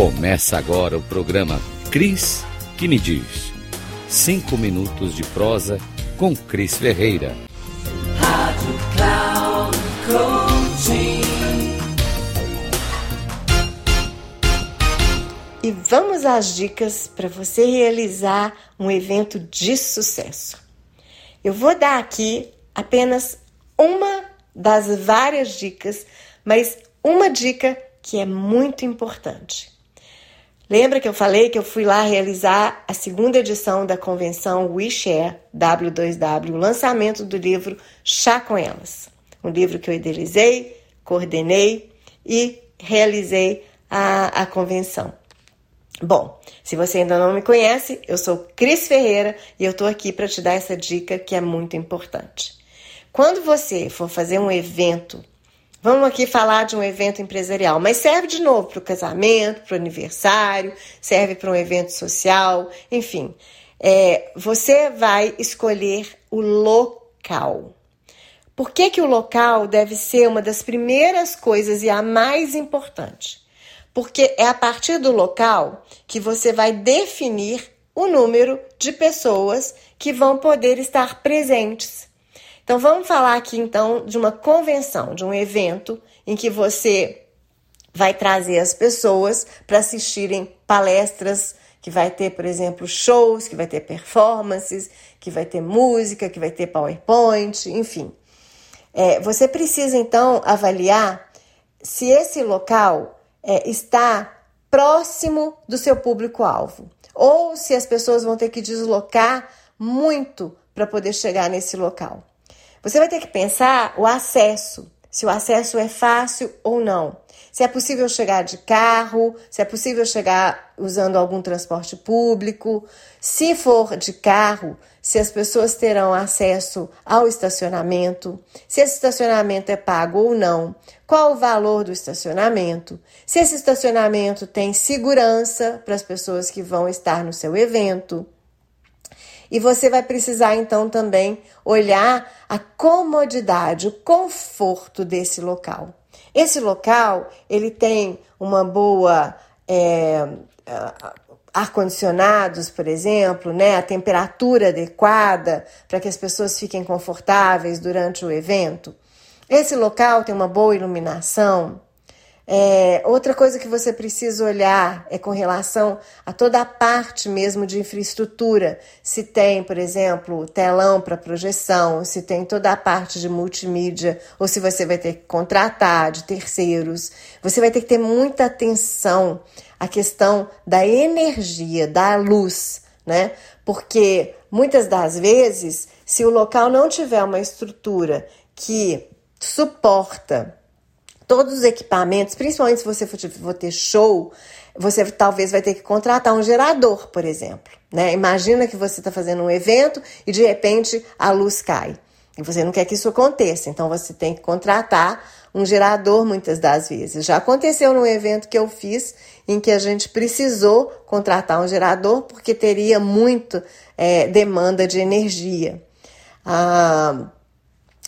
Começa agora o programa Cris que me diz. Cinco minutos de prosa com Cris Ferreira. Rádio Cloud Coaching. E vamos às dicas para você realizar um evento de sucesso. Eu vou dar aqui apenas uma das várias dicas, mas uma dica que é muito importante. Lembra que eu falei que eu fui lá realizar a segunda edição da convenção WeShare W2W, o lançamento do livro Chá com Elas. Um livro que eu idealizei, coordenei e realizei a, a convenção. Bom, se você ainda não me conhece, eu sou Cris Ferreira e eu estou aqui para te dar essa dica que é muito importante. Quando você for fazer um evento Vamos aqui falar de um evento empresarial, mas serve de novo para o casamento, para o aniversário, serve para um evento social, enfim. É, você vai escolher o local. Por que, que o local deve ser uma das primeiras coisas e a mais importante? Porque é a partir do local que você vai definir o número de pessoas que vão poder estar presentes. Então vamos falar aqui então de uma convenção, de um evento em que você vai trazer as pessoas para assistirem palestras que vai ter, por exemplo, shows, que vai ter performances, que vai ter música, que vai ter PowerPoint, enfim. É, você precisa então avaliar se esse local é, está próximo do seu público-alvo ou se as pessoas vão ter que deslocar muito para poder chegar nesse local. Você vai ter que pensar o acesso, se o acesso é fácil ou não. Se é possível chegar de carro, se é possível chegar usando algum transporte público. Se for de carro, se as pessoas terão acesso ao estacionamento, se esse estacionamento é pago ou não, qual o valor do estacionamento, se esse estacionamento tem segurança para as pessoas que vão estar no seu evento. E você vai precisar então também olhar a comodidade, o conforto desse local. Esse local ele tem uma boa é, ar-condicionados, por exemplo, né, a temperatura adequada para que as pessoas fiquem confortáveis durante o evento. Esse local tem uma boa iluminação, é, outra coisa que você precisa olhar é com relação a toda a parte mesmo de infraestrutura. Se tem, por exemplo, telão para projeção, se tem toda a parte de multimídia, ou se você vai ter que contratar de terceiros. Você vai ter que ter muita atenção à questão da energia, da luz, né? Porque muitas das vezes, se o local não tiver uma estrutura que suporta todos os equipamentos, principalmente se você for ter show, você talvez vai ter que contratar um gerador, por exemplo. Né? Imagina que você está fazendo um evento e de repente a luz cai. E você não quer que isso aconteça, então você tem que contratar um gerador muitas das vezes. Já aconteceu num evento que eu fiz em que a gente precisou contratar um gerador porque teria muito é, demanda de energia. Ah,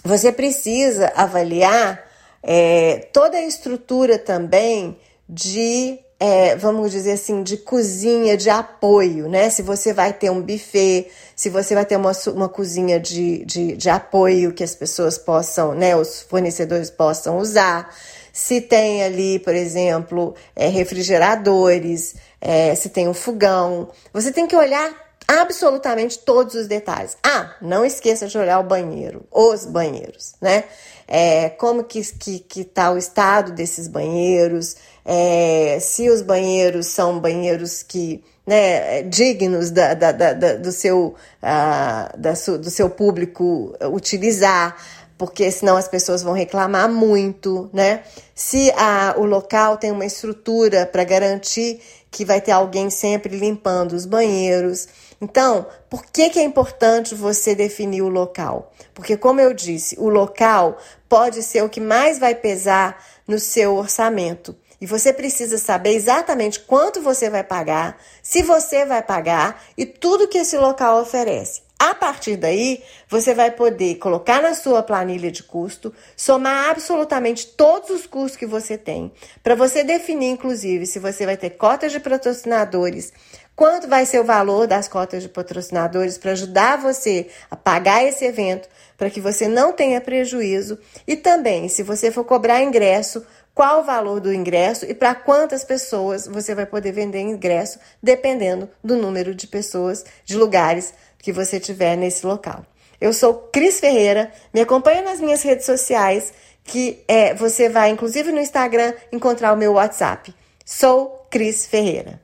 você precisa avaliar é, toda a estrutura também de, é, vamos dizer assim, de cozinha, de apoio, né? Se você vai ter um buffet, se você vai ter uma, uma cozinha de, de, de apoio que as pessoas possam, né, os fornecedores possam usar se tem ali, por exemplo, é, refrigeradores, é, se tem um fogão. Você tem que olhar absolutamente todos os detalhes. Ah, não esqueça de olhar o banheiro, os banheiros, né? É, como que, que, que tá o estado desses banheiros, é, se os banheiros são banheiros que né, dignos da, da, da, da do, seu, uh, da su, do seu público utilizar, porque senão as pessoas vão reclamar muito, né? Se a, o local tem uma estrutura para garantir que vai ter alguém sempre limpando os banheiros. Então, por que, que é importante você definir o local? Porque, como eu disse, o local pode ser o que mais vai pesar no seu orçamento. E você precisa saber exatamente quanto você vai pagar, se você vai pagar e tudo que esse local oferece. A partir daí, você vai poder colocar na sua planilha de custo, somar absolutamente todos os custos que você tem, para você definir, inclusive, se você vai ter cotas de patrocinadores, quanto vai ser o valor das cotas de patrocinadores para ajudar você a pagar esse evento, para que você não tenha prejuízo, e também, se você for cobrar ingresso, qual o valor do ingresso e para quantas pessoas você vai poder vender ingresso, dependendo do número de pessoas, de lugares que você tiver nesse local. Eu sou Cris Ferreira, me acompanha nas minhas redes sociais, que é, você vai, inclusive no Instagram, encontrar o meu WhatsApp. Sou Cris Ferreira.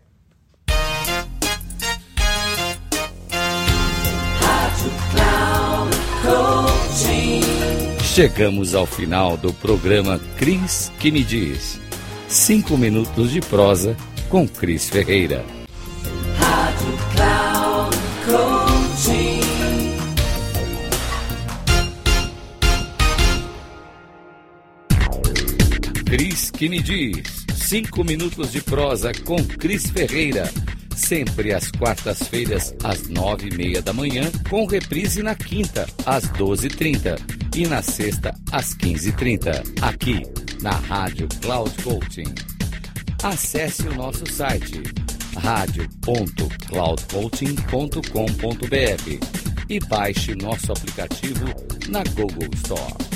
Chegamos ao final do programa Cris que me diz. Cinco minutos de prosa com Cris Ferreira. Rádio Cloud Cris que me diz. Cinco minutos de prosa com Cris Ferreira. Sempre às quartas-feiras, às nove e meia da manhã, com reprise na quinta, às doze e trinta e na sexta, às quinze e trinta, aqui na Rádio Cloud Coaching. Acesse o nosso site radio.cloudcoaching.com.br e baixe nosso aplicativo na Google Store.